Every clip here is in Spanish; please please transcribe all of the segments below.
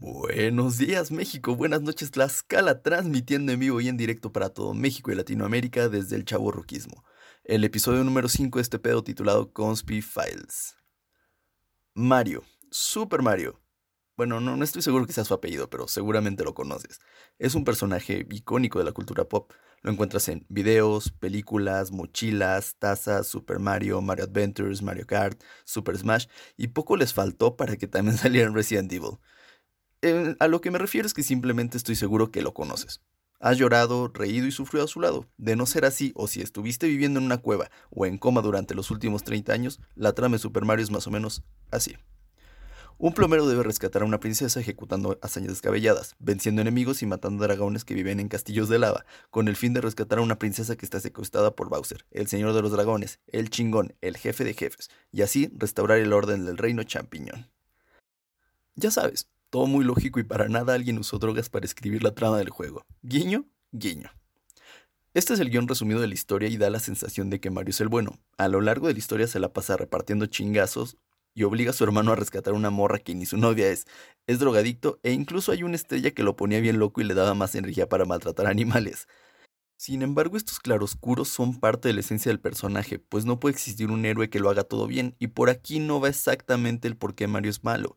Buenos días México, buenas noches Tlaxcala, transmitiendo en vivo y en directo para todo México y Latinoamérica desde el Chavo Roquismo. El episodio número 5 de este pedo titulado Conspi Files. Mario, Super Mario. Bueno, no, estoy seguro que sea su apellido, pero seguramente lo conoces. Es un personaje icónico de la cultura pop. Lo encuentras en videos, películas, mochilas, tazas, Super Mario, Mario Adventures, Mario Kart, Super Smash, y poco les faltó para que también saliera en Resident Evil. A lo que me refiero es que simplemente estoy seguro que lo conoces. Has llorado, reído y sufrido a su lado. De no ser así, o si estuviste viviendo en una cueva o en coma durante los últimos 30 años, la trama de Super Mario es más o menos así. Un plomero debe rescatar a una princesa ejecutando hazañas descabelladas, venciendo enemigos y matando dragones que viven en castillos de lava, con el fin de rescatar a una princesa que está secuestrada por Bowser, el señor de los dragones, el chingón, el jefe de jefes, y así restaurar el orden del reino champiñón. Ya sabes, todo muy lógico y para nada alguien usó drogas para escribir la trama del juego. Guiño, guiño. Este es el guion resumido de la historia y da la sensación de que Mario es el bueno. A lo largo de la historia se la pasa repartiendo chingazos y obliga a su hermano a rescatar una morra que ni su novia es, es drogadicto e incluso hay una estrella que lo ponía bien loco y le daba más energía para maltratar animales. Sin embargo, estos claroscuros son parte de la esencia del personaje, pues no puede existir un héroe que lo haga todo bien, y por aquí no va exactamente el por qué Mario es malo.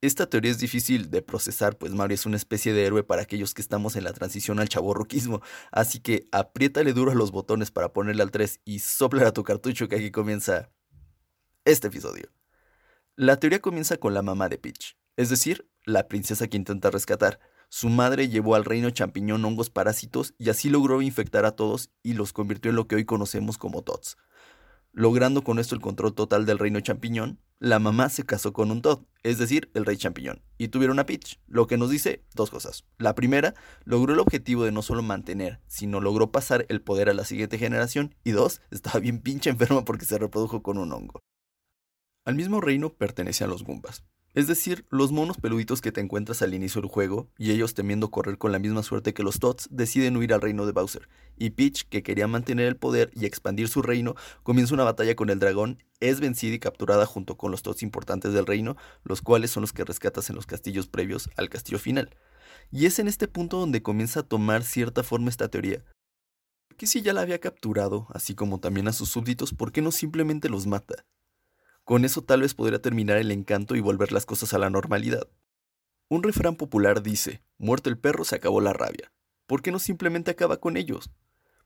Esta teoría es difícil de procesar, pues Mario es una especie de héroe para aquellos que estamos en la transición al chaborruquismo, así que apriétale duro a los botones para ponerle al 3 y sopla a tu cartucho que aquí comienza este episodio. La teoría comienza con la mamá de Peach, es decir, la princesa que intenta rescatar. Su madre llevó al reino champiñón hongos parásitos y así logró infectar a todos y los convirtió en lo que hoy conocemos como TOTS. Logrando con esto el control total del reino champiñón, la mamá se casó con un Todd, es decir, el rey champiñón, y tuvieron una Peach, lo que nos dice dos cosas. La primera, logró el objetivo de no solo mantener, sino logró pasar el poder a la siguiente generación, y dos, estaba bien pinche enferma porque se reprodujo con un hongo. Al mismo reino pertenecían los Goombas, es decir, los monos peluditos que te encuentras al inicio del juego, y ellos temiendo correr con la misma suerte que los Tots, deciden huir al reino de Bowser. Y Peach, que quería mantener el poder y expandir su reino, comienza una batalla con el dragón, es vencida y capturada junto con los Tots importantes del reino, los cuales son los que rescatas en los castillos previos al castillo final. Y es en este punto donde comienza a tomar cierta forma esta teoría. Que si ya la había capturado, así como también a sus súbditos, ¿por qué no simplemente los mata? Con eso tal vez podría terminar el encanto y volver las cosas a la normalidad. Un refrán popular dice, muerto el perro se acabó la rabia. ¿Por qué no simplemente acaba con ellos?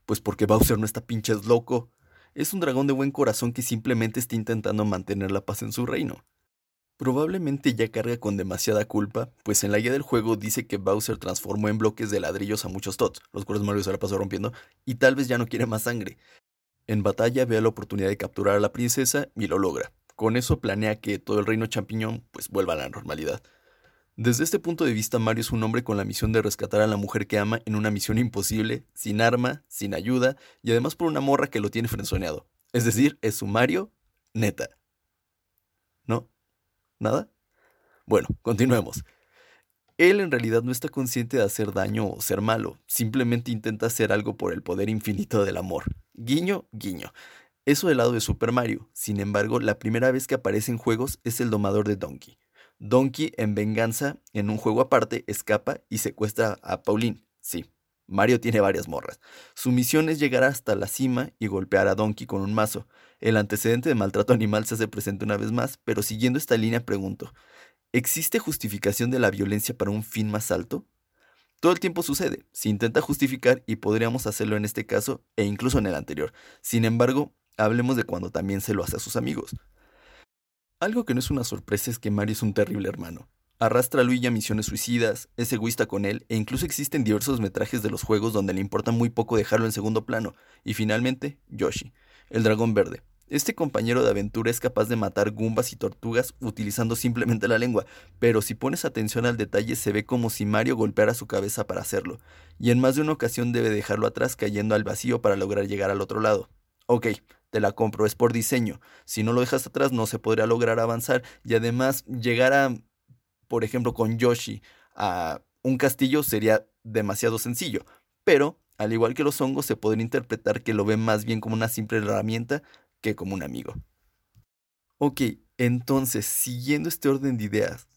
Pues porque Bowser no está pinches loco. Es un dragón de buen corazón que simplemente está intentando mantener la paz en su reino. Probablemente ya carga con demasiada culpa, pues en la guía del juego dice que Bowser transformó en bloques de ladrillos a muchos tots, los cuales Mario se la pasó rompiendo, y tal vez ya no quiere más sangre. En batalla ve la oportunidad de capturar a la princesa y lo logra. Con eso planea que todo el reino champiñón pues vuelva a la normalidad. Desde este punto de vista, Mario es un hombre con la misión de rescatar a la mujer que ama en una misión imposible, sin arma, sin ayuda y además por una morra que lo tiene frenzoneado. Es decir, es su Mario neta. ¿No? ¿Nada? Bueno, continuemos. Él en realidad no está consciente de hacer daño o ser malo, simplemente intenta hacer algo por el poder infinito del amor. Guiño, guiño. Eso del lado de Super Mario. Sin embargo, la primera vez que aparece en juegos es el domador de Donkey. Donkey, en venganza, en un juego aparte, escapa y secuestra a Pauline. Sí, Mario tiene varias morras. Su misión es llegar hasta la cima y golpear a Donkey con un mazo. El antecedente de maltrato animal se hace presente una vez más, pero siguiendo esta línea pregunto, ¿existe justificación de la violencia para un fin más alto? Todo el tiempo sucede, se intenta justificar y podríamos hacerlo en este caso e incluso en el anterior. Sin embargo, Hablemos de cuando también se lo hace a sus amigos. Algo que no es una sorpresa es que Mario es un terrible hermano. Arrastra a Luigi a misiones suicidas, es egoísta con él e incluso existen diversos metrajes de los juegos donde le importa muy poco dejarlo en segundo plano. Y finalmente, Yoshi, el dragón verde. Este compañero de aventura es capaz de matar gumbas y tortugas utilizando simplemente la lengua, pero si pones atención al detalle se ve como si Mario golpeara su cabeza para hacerlo, y en más de una ocasión debe dejarlo atrás cayendo al vacío para lograr llegar al otro lado. Ok, te la compro, es por diseño. Si no lo dejas atrás no se podría lograr avanzar y además llegar a, por ejemplo, con Yoshi a un castillo sería demasiado sencillo. Pero, al igual que los hongos, se podría interpretar que lo ven más bien como una simple herramienta que como un amigo. Ok, entonces, siguiendo este orden de ideas,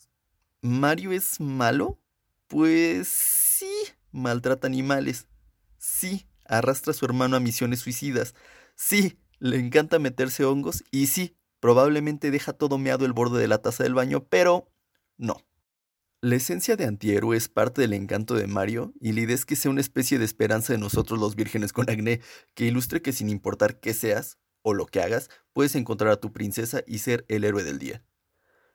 ¿Mario es malo? Pues sí, maltrata animales. Sí, arrastra a su hermano a misiones suicidas. Sí, le encanta meterse hongos. Y sí, probablemente deja todo meado el borde de la taza del baño, pero no. La esencia de antihéroe es parte del encanto de Mario y la idea es que sea una especie de esperanza de nosotros los vírgenes con acné que ilustre que sin importar qué seas o lo que hagas, puedes encontrar a tu princesa y ser el héroe del día.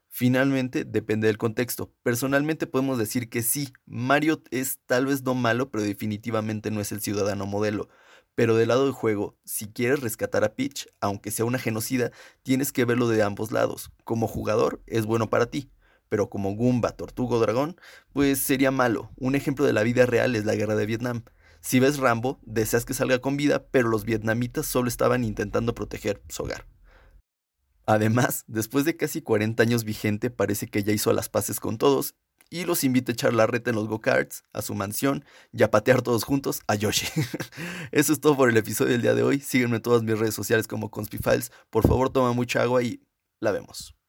Finalmente, depende del contexto. Personalmente podemos decir que sí, Mario es tal vez no malo, pero definitivamente no es el ciudadano modelo. Pero del lado del juego, si quieres rescatar a Peach, aunque sea una genocida, tienes que verlo de ambos lados. Como jugador, es bueno para ti pero como Goomba, Tortugo Dragón, pues sería malo. Un ejemplo de la vida real es la guerra de Vietnam. Si ves Rambo, deseas que salga con vida, pero los vietnamitas solo estaban intentando proteger su hogar. Además, después de casi 40 años vigente, parece que ya hizo las paces con todos y los invita a echar la reta en los go-karts, a su mansión y a patear todos juntos a Yoshi. Eso es todo por el episodio del día de hoy. Sígueme en todas mis redes sociales como Conspifiles. Por favor, toma mucha agua y la vemos.